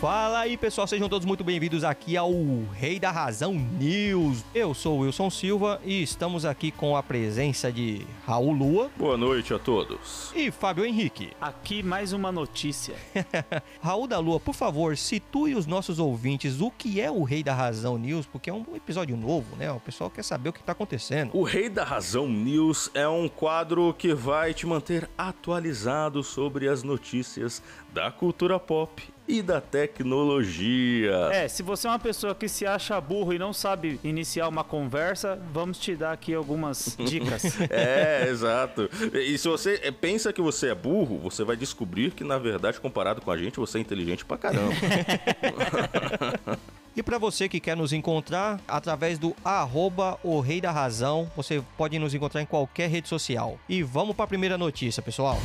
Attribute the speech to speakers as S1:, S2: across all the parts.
S1: Fala aí pessoal, sejam todos muito bem-vindos aqui ao Rei da Razão News. Eu sou o Wilson Silva e estamos aqui com a presença de Raul Lua.
S2: Boa noite a todos.
S1: E Fábio Henrique.
S3: Aqui mais uma notícia.
S1: Raul da Lua, por favor, situe os nossos ouvintes o que é o Rei da Razão News, porque é um episódio novo, né? O pessoal quer saber o que está acontecendo.
S2: O Rei da Razão News é um quadro que vai te manter atualizado sobre as notícias da cultura pop e da tecnologia.
S3: É, se você é uma pessoa que se acha burro e não sabe iniciar uma conversa, vamos te dar aqui algumas dicas.
S2: é, exato. E se você pensa que você é burro, você vai descobrir que, na verdade, comparado com a gente, você é inteligente pra caramba.
S1: E para você que quer nos encontrar através do arroba o Rei da Razão, você pode nos encontrar em qualquer rede social. E vamos para a primeira notícia, pessoal.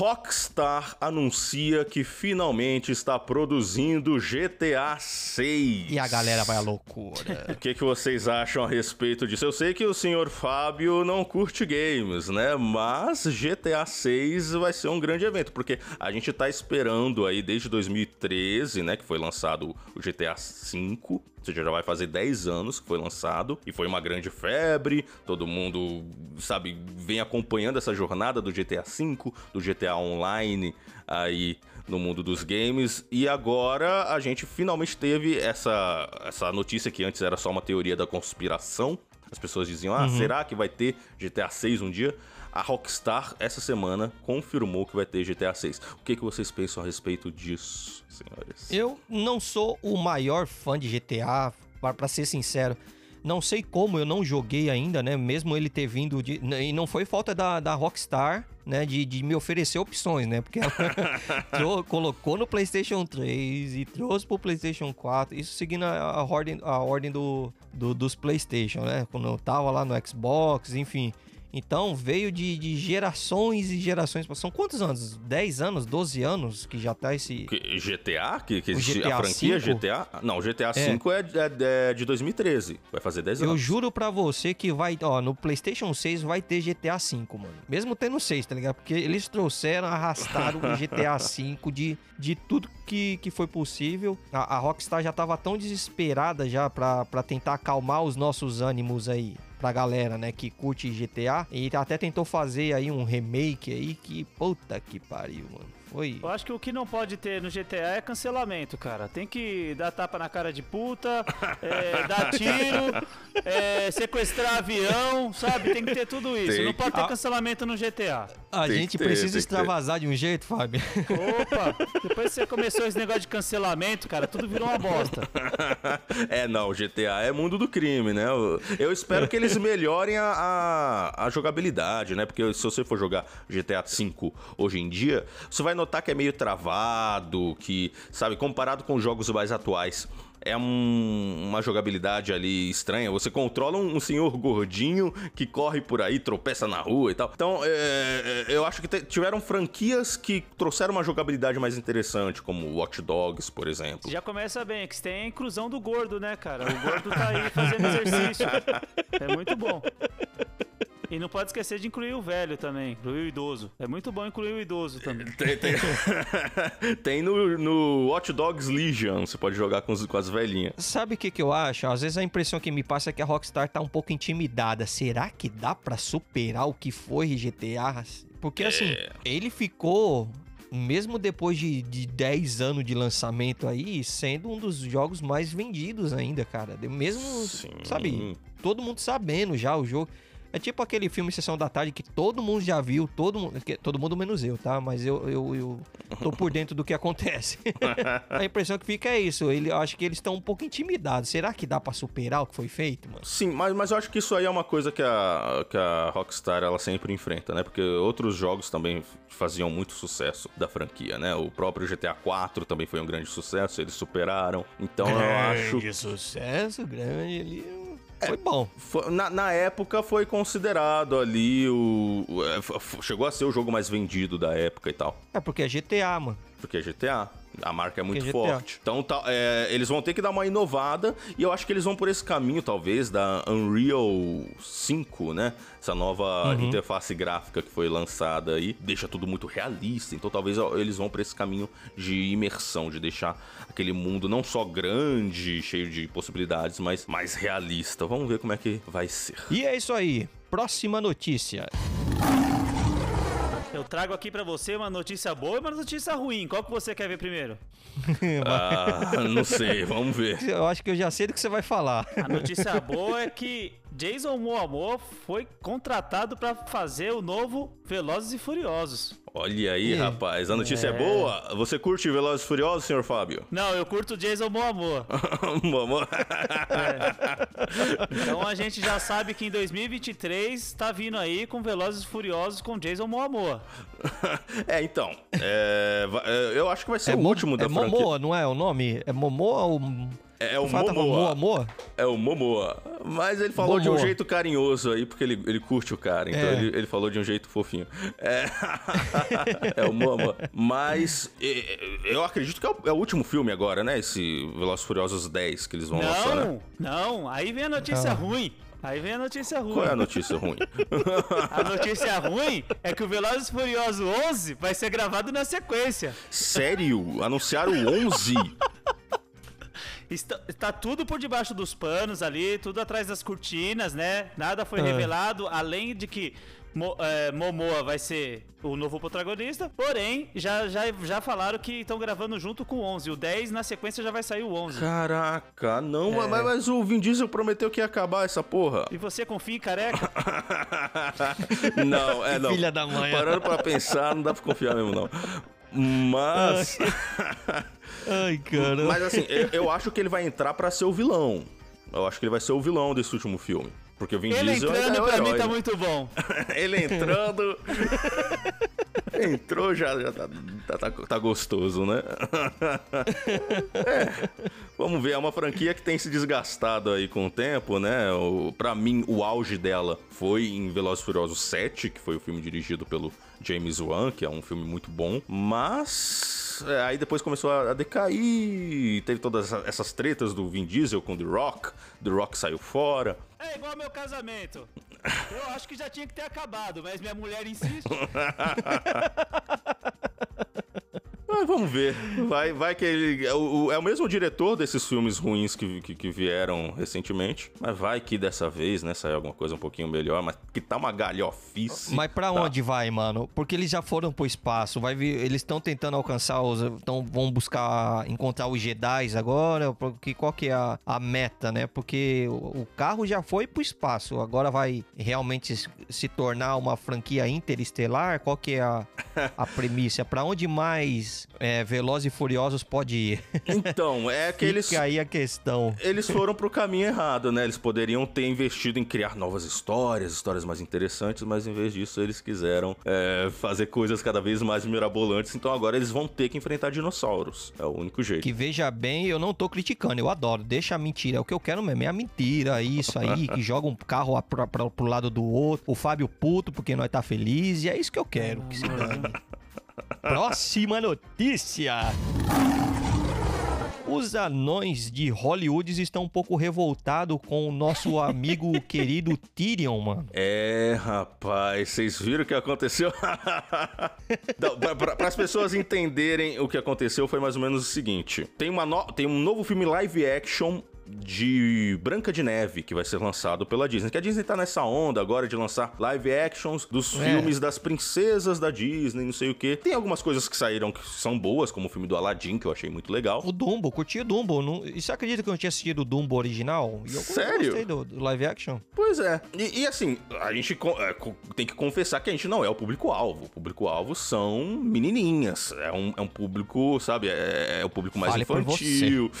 S2: Rockstar anuncia que finalmente está produzindo GTA 6.
S1: E a galera vai à loucura.
S2: o que, que vocês acham a respeito disso? Eu sei que o senhor Fábio não curte games, né? Mas GTA 6 vai ser um grande evento, porque a gente tá esperando aí desde 2013, né? Que foi lançado o GTA 5. Ou seja, já vai fazer 10 anos que foi lançado e foi uma grande febre. Todo mundo, sabe, vem acompanhando essa jornada do GTA V, do GTA Online aí no mundo dos games. E agora a gente finalmente teve essa, essa notícia que antes era só uma teoria da conspiração. As pessoas diziam: ah, uhum. será que vai ter GTA 6 um dia? A Rockstar, essa semana, confirmou que vai ter GTA 6. O que, que vocês pensam a respeito disso, senhores?
S1: Eu não sou o maior fã de GTA, para ser sincero. Não sei como eu não joguei ainda, né? Mesmo ele ter vindo de. E não foi falta da, da Rockstar, né? De, de me oferecer opções, né? Porque ela colocou no PlayStation 3 e trouxe pro PlayStation 4. Isso seguindo a, a ordem, a ordem do, do, dos PlayStation, né? Quando eu tava lá no Xbox, enfim. Então veio de, de, gerações e gerações. São quantos anos? 10 anos, 12 anos que já tá esse.
S2: GTA? Que, que GTA a franquia 5? GTA? Não, o GTA V é. É, é, de 2013. Vai fazer 10 anos.
S1: Eu juro pra você que vai. Ó, no PlayStation 6 vai ter GTA V, mano. Mesmo tendo 6, tá ligado? Porque eles trouxeram, arrastaram o GTA V de, de tudo que, que foi possível. A, a Rockstar já tava tão desesperada já pra, pra tentar acalmar os nossos ânimos aí pra galera, né, que curte GTA. E até tentou fazer aí um remake aí que, puta que pariu, mano. Foi.
S3: Eu acho que o que não pode ter no GTA é cancelamento, cara. Tem que dar tapa na cara de puta, é, dar tiro, é, sequestrar avião, sabe? Tem que ter tudo isso. Tem não pode ter cancelamento no GTA.
S1: A tem gente ter, precisa extravasar de um jeito, Fábio.
S3: Opa, depois que você começou esse negócio de cancelamento, cara, tudo virou uma bosta.
S2: é, não, o GTA é mundo do crime, né? Eu espero que eles melhorem a, a, a jogabilidade, né? Porque se você for jogar GTA V hoje em dia, você vai notar que é meio travado, que, sabe, comparado com jogos mais atuais é um, uma jogabilidade ali estranha. Você controla um, um, senhor gordinho que corre por aí, tropeça na rua e tal. Então, é, é eu acho que tiveram franquias que trouxeram uma jogabilidade mais interessante, como Watch Dogs, por exemplo.
S3: Já começa bem, que você tem a inclusão do gordo, né, cara? O gordo tá aí fazendo exercício. é muito bom. E não pode esquecer de incluir o velho também, incluir o idoso. É muito bom incluir o idoso também.
S2: Tem, tem, tem no, no Watch Dogs Legion, você pode jogar com, os, com as velhinhas.
S1: Sabe o que, que eu acho? Às vezes a impressão que me passa é que a Rockstar tá um pouco intimidada. Será que dá para superar o que foi GTA? Porque assim, é. ele ficou mesmo depois de, de 10 anos de lançamento aí, sendo um dos jogos mais vendidos ainda, cara. Mesmo, Sim. sabe, todo mundo sabendo já o jogo. É tipo aquele filme Sessão da Tarde que todo mundo já viu, todo mundo, todo mundo menos eu, tá? Mas eu, eu, eu tô por dentro do que acontece. a impressão que fica é isso. Ele, eu acho que eles estão um pouco intimidados. Será que dá para superar o que foi feito, mano?
S2: Sim, mas, mas eu acho que isso aí é uma coisa que a, que a Rockstar ela sempre enfrenta, né? Porque outros jogos também faziam muito sucesso da franquia, né? O próprio GTA 4 também foi um grande sucesso, eles superaram. Então grande eu acho.
S1: Grande sucesso, grande ali. Foi bom.
S2: Foi, na, na, época foi considerado ali o, o, é, Chegou a ser o jogo mais vendido da época e tal.
S1: É porque é GTA, mano.
S2: Porque é GTA. A marca é muito é forte. Então tá, é, eles vão ter que dar uma inovada e eu acho que eles vão por esse caminho, talvez, da Unreal 5, né? Essa nova uhum. interface gráfica que foi lançada aí. Deixa tudo muito realista. Então talvez eles vão por esse caminho de imersão, de deixar aquele mundo não só grande, cheio de possibilidades, mas mais realista. Vamos ver como é que vai ser.
S1: E é isso aí. Próxima notícia.
S3: Eu trago aqui para você uma notícia boa e uma notícia ruim. Qual que você quer ver primeiro?
S2: ah, não sei, vamos ver.
S1: Eu acho que eu já sei do que você vai falar.
S3: A notícia boa é que Jason Momoa foi contratado para fazer o novo Velozes e Furiosos.
S2: Olha aí, rapaz, a notícia é. é. boa. Você curte Velozes e Furiosos, senhor Fábio?
S3: Não, eu curto Jason Momoa. Momoa. é. Então a gente já sabe que em 2023 tá vindo aí com Velozes e Furiosos com Jason Momoa.
S2: é, então, é, é, eu acho que vai ser é o último da
S1: é
S2: franquia.
S1: Momoa, não é o nome? É Momoa ou...
S2: É, é o Momoa. Momoa. É o Momoa. Mas ele falou Momoa. de um jeito carinhoso aí, porque ele, ele curte o cara. Então é. ele, ele falou de um jeito fofinho. É, é o Momoa. Mas eu acredito que é o, é o, último filme agora, né? Esse Velozes Furiosos 10 que eles vão
S3: não,
S2: lançar.
S3: Não, né? não. Aí vem a notícia ah. ruim. Aí vem a notícia ruim.
S2: Qual é a notícia ruim?
S3: a notícia ruim é que o Velozes Furiosos 11 vai ser gravado na sequência.
S2: Sério? Anunciaram o 11?
S3: Está, está, tudo por debaixo dos panos ali, tudo atrás das cortinas, né? Nada foi é. revelado, além de que Mo, é, Momoa vai ser o novo protagonista. Porém, já, já, já falaram que estão gravando junto com o 11. O 10, na sequência, já vai sair o 11.
S2: Caraca, não, é. mas, mas, o Vin Diesel prometeu que ia acabar essa porra.
S3: E você confia em careca?
S2: não, é não.
S1: Filha da mãe.
S2: Parando pra pensar, não dá pra confiar mesmo, não. Mas.
S1: Ai, cara.
S2: Mas assim, eu, eu acho que ele vai entrar para ser o vilão. Eu acho que ele vai ser o vilão desse último filme. Porque o Vin
S3: ele
S2: Diesel
S3: entrando
S2: é o
S3: pra
S2: herói.
S3: mim tá muito bom.
S2: ele entrando. Entrou já, já tá, tá, tá, tá gostoso, né? é, vamos ver, é uma franquia que tem se desgastado aí com o tempo, né? O, pra mim, o auge dela foi em Velozes Furiosos 7, que foi o filme dirigido pelo James Wan, que é um filme muito bom, mas é, aí depois começou a, decair, teve todas essas tretas do Vin Diesel com The Rock, The Rock saiu fora.
S3: É igual meu casamento. Eu acho que já tinha que ter acabado, mas minha mulher insiste.
S2: Ver. Vai, vai que ele. É o, é o mesmo diretor desses filmes ruins que, que, que, vieram recentemente. Mas vai que dessa vez, né, sai alguma coisa um pouquinho melhor. Mas que tá uma galhofice.
S1: Mas pra
S2: tá.
S1: onde vai, mano? Porque eles já foram pro espaço. Vai vir, eles estão tentando alcançar os. Então vão buscar encontrar os Jedi agora. Porque qual que é a, a meta, né? Porque o, o carro já foi pro espaço. Agora vai realmente se, se tornar uma franquia interestelar? Qual que é a, a premissa? Pra onde mais é, Velozes e Furiosos pode ir?
S2: Então, é que eles...
S1: Fica aí a questão.
S2: Eles foram pro caminho errado, né? Eles poderiam ter investido em criar novas histórias, histórias mais interessantes, mas em vez disso eles quiseram é, fazer coisas cada vez mais mirabolantes, então agora eles vão ter que enfrentar dinossauros. É o único jeito.
S1: Que veja bem, eu não tô criticando, eu adoro. Deixa a mentira, é o que eu quero mesmo, é a mentira, isso aí, que joga um carro pra, pra, pro lado do outro, o Fábio puto porque nós tá feliz, e é isso que eu quero, que se dane. Próxima notícia. Os anões de Hollywood estão um pouco revoltados com o nosso amigo querido Tyrion, mano.
S2: É, rapaz, vocês viram o que aconteceu? Para as pessoas entenderem o que aconteceu, foi mais ou menos o seguinte: tem, uma no... tem um novo filme live action de Branca de Neve, que vai ser lançado pela Disney. Que a Disney tá nessa onda agora de lançar live actions dos é. filmes das princesas da Disney, não sei o que. Tem algumas coisas que saíram que são boas, como o filme do Aladdin, que eu achei muito legal.
S1: O Dumbo, curti o Dumbo. Não... E você acredita que eu não tinha assistido o Dumbo original?
S2: E eu Sério?
S1: gostei do, do live action.
S2: Pois é. E, e assim, a gente é, tem que confessar que a gente não é o público-alvo. O público-alvo são menininhas. É um, é um público, sabe? É, é o público mais Fale infantil.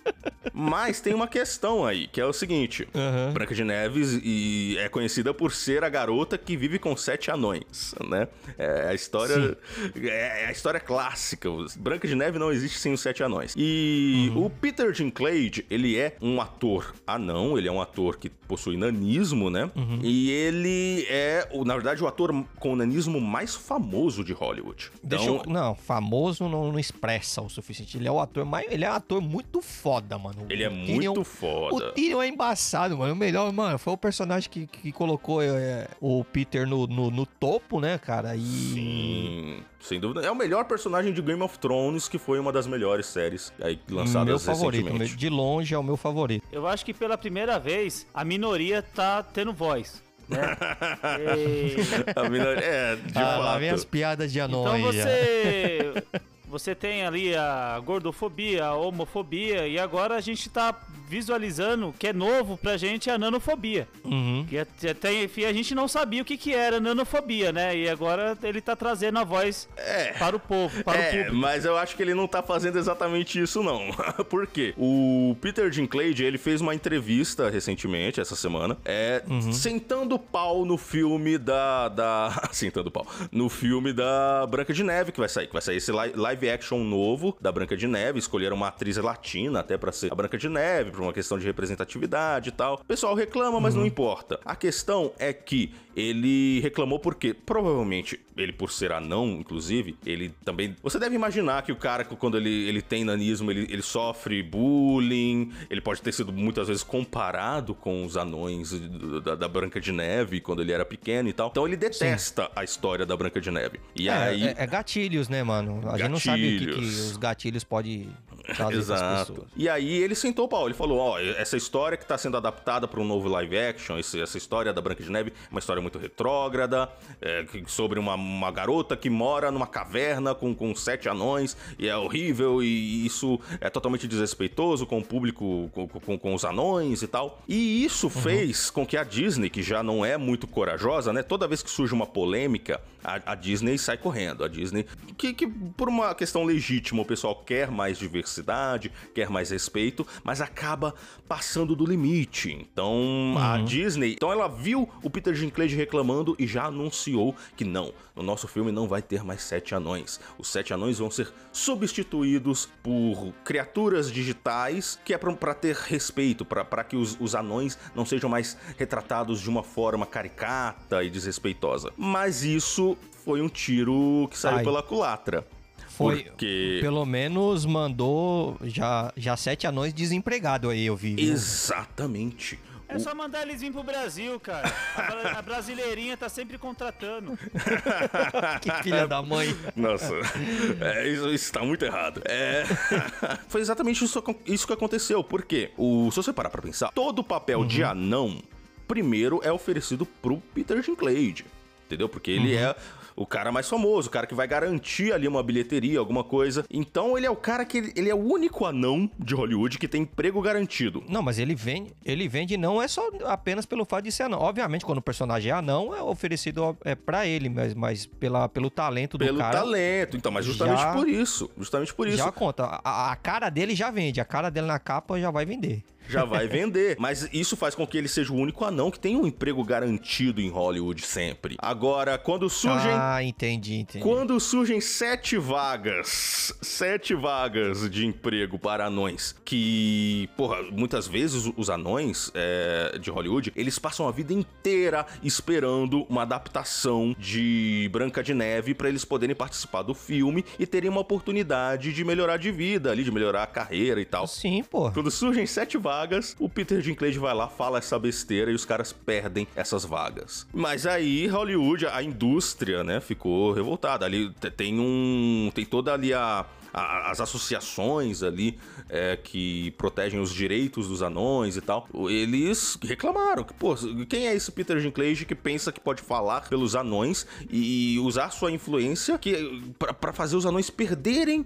S2: Mas tem uma questão aí, que é o seguinte:
S1: Uhum.
S2: Branca de Neves e é conhecida por ser a garota que vive com sete anões, né? É a história, é a história clássica. Branca de Neve não existe sem os sete anões. E o Peter Dinklage, ele é um ator anão, ele é um ator que possui nanismo, né? E ele é, o- na verdade, o ator com nanismo mais famoso de Hollywood.
S1: Deixa
S2: Então,
S1: eu, não, famoso não, não expressa o suficiente. Ele é o ator mais. Ele é um ator muito foda, mano.
S2: Ele é
S1: O Tyrion-
S2: muito foda.
S1: O Tyrion é embaçado, mano. O melhor, mano, foi o personagem que, que colocou é, o Peter no, no, no topo, né, cara? E.
S2: Sim, sem dúvida. É o melhor personagem de Game of Thrones, que foi uma das melhores séries aí lançadas
S1: meu favorito.
S2: recentemente.
S1: De longe é o meu favorito.
S3: Eu acho que pela primeira vez a minoria tá tendo voz.
S2: A minoria- é, de
S1: ah, lá vem as
S2: fato.
S1: piadas de anão
S3: Então você. Você tem ali a gordofobia, a homofobia, e agora a gente tá visualizando que é novo pra gente a nanofobia.
S1: Uhum.
S3: Que até enfim, a gente não sabia o que, que era nanofobia, né? E agora ele tá trazendo a voz para o povo, para o
S2: É,
S3: público.
S2: mas eu acho que ele não tá fazendo exatamente isso, não. Por quê? O Peter Dinklage, ele fez uma entrevista recentemente, essa semana, é,
S1: Uhum.
S2: sentando pau no filme da, da... sentando pau. No filme da Branca de Neve, que vai sair. Que vai sair esse li- live action novo da Branca de Neve. Escolheram uma atriz latina até pra ser a Branca de Neve, por uma questão de representatividade e tal. O pessoal reclama, mas
S1: Uhum.
S2: não importa. A questão é que ele reclamou porque, provavelmente, ele por ser anão, inclusive, ele também... Você deve imaginar que o cara, quando ele, ele tem nanismo, ele, ele sofre bullying, ele pode ter sido muitas vezes comparado com os anões da, da Branca de Neve, quando ele era pequeno e tal. Então ele detesta a história da Branca de Neve. E
S1: É,
S2: aí...
S1: é, é gatilhos, né, mano? A gente não sabe o que, que os gatilhos podem
S2: Exato.
S1: pessoas.
S2: E aí ele sentou o pau. Ele falou: Ó, essa história que tá sendo adaptada para um novo live action, esse- essa história da Branca de Neve, é uma história muito retrógrada, é, que- sobre uma, uma garota que mora numa caverna com, com sete anões, e é horrível, e isso é totalmente desrespeitoso com o público, com, com- com os anões e tal. E isso fez com que a Disney, que já não é muito corajosa, né? Toda vez que surge uma polêmica, a, a Disney sai correndo. A Disney, que, que por uma questão legítima, o pessoal quer mais diversidade, quer mais respeito, mas acaba passando do limite. Então, a Disney, então ela viu o Peter Dinklage reclamando e já anunciou que não, no nosso filme não vai ter mais sete anões. Os sete anões vão ser substituídos por criaturas digitais, que é pra, pra ter respeito, pra pra que os, os anões não sejam mais retratados de uma forma caricata e desrespeitosa. Mas isso foi um tiro que saiu
S1: Ai.
S2: pela culatra.
S1: Foi,
S2: Porque...
S1: pelo menos mandou já, já sete anões desempregados aí, eu vi. viu?
S2: Exatamente.
S3: É só mandar eles vir pro Brasil, cara. A, a brasileirinha tá sempre contratando.
S1: Que filha da mãe.
S2: Nossa, é, isso, isso tá muito errado. É, foi exatamente isso, isso que aconteceu. Porque, o, se você parar pra pensar, todo o papel de anão, primeiro é oferecido pro Peter Dinklage. Entendeu? Porque ele é o cara mais famoso, o cara que vai garantir ali uma bilheteria, alguma coisa. Então ele é o cara que ele, ele é o único anão de Hollywood que tem emprego garantido.
S1: Não, mas ele vende, ele vende não é só apenas pelo fato de ser anão. Obviamente, quando o personagem é anão, é oferecido é, para ele, mas, mas pela, pelo talento do
S2: Pelo
S1: cara.
S2: talento. Então, mas justamente
S1: já-
S2: por isso. Justamente por isso.
S1: Já conta. A, a cara dele já vende, a cara dele na capa já vai vender.
S2: Já vai vender. Mas isso faz com que ele seja o único anão que tem um emprego garantido em Hollywood sempre. Agora, quando surgem.
S1: Ah, entendi, entendi.
S2: Quando surgem sete vagas, sete vagas de emprego para anões, que, porra, muitas vezes os anões é, de Hollywood, eles passam a vida inteira esperando uma adaptação de Branca de Neve para eles poderem participar do filme e terem uma oportunidade de melhorar de vida ali, de melhorar a carreira e tal.
S1: Sim, pô.
S2: Quando surgem sete vagas, o Peter Dinklage vai lá, fala essa besteira e os caras perdem essas vagas. Mas aí, Hollywood, a indústria, né, ficou revoltada. Ali te- tem um. Tem toda ali a. a- As associações ali é, que protegem os direitos dos anões e tal, eles reclamaram que, pô, quem é esse Peter Dinklage que pensa que pode falar pelos anões e usar sua influência que pra fazer os anões perderem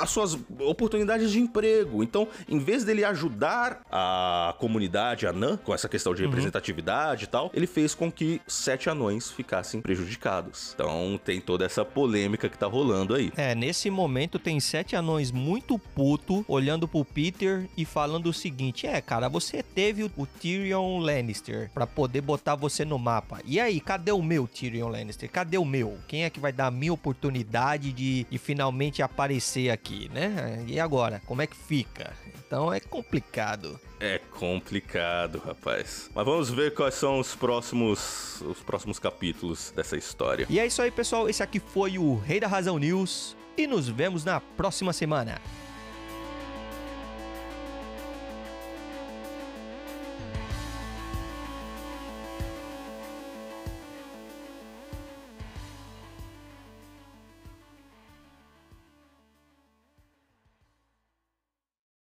S2: as suas oportunidades de emprego. Então, em vez dele ajudar a comunidade anã com essa questão de representatividade e tal, ele fez com que sete anões ficassem prejudicados. Então, tem toda essa polêmica que tá rolando aí.
S1: É, nesse momento enquanto tem sete anões muito puto olhando pro Peter e falando o seguinte: É, cara, você teve o Tyrion Lannister para poder botar você no mapa. E aí, cadê o meu Tyrion Lannister? Cadê o meu? Quem é que vai dar a minha oportunidade de, de finalmente aparecer aqui, né? E agora, como é que fica? Então é complicado.
S2: É complicado, rapaz. Mas vamos ver quais são os próximos os próximos capítulos dessa história.
S1: E é isso aí, pessoal. Esse aqui foi o Rei da Razão News e nos vemos na próxima semana.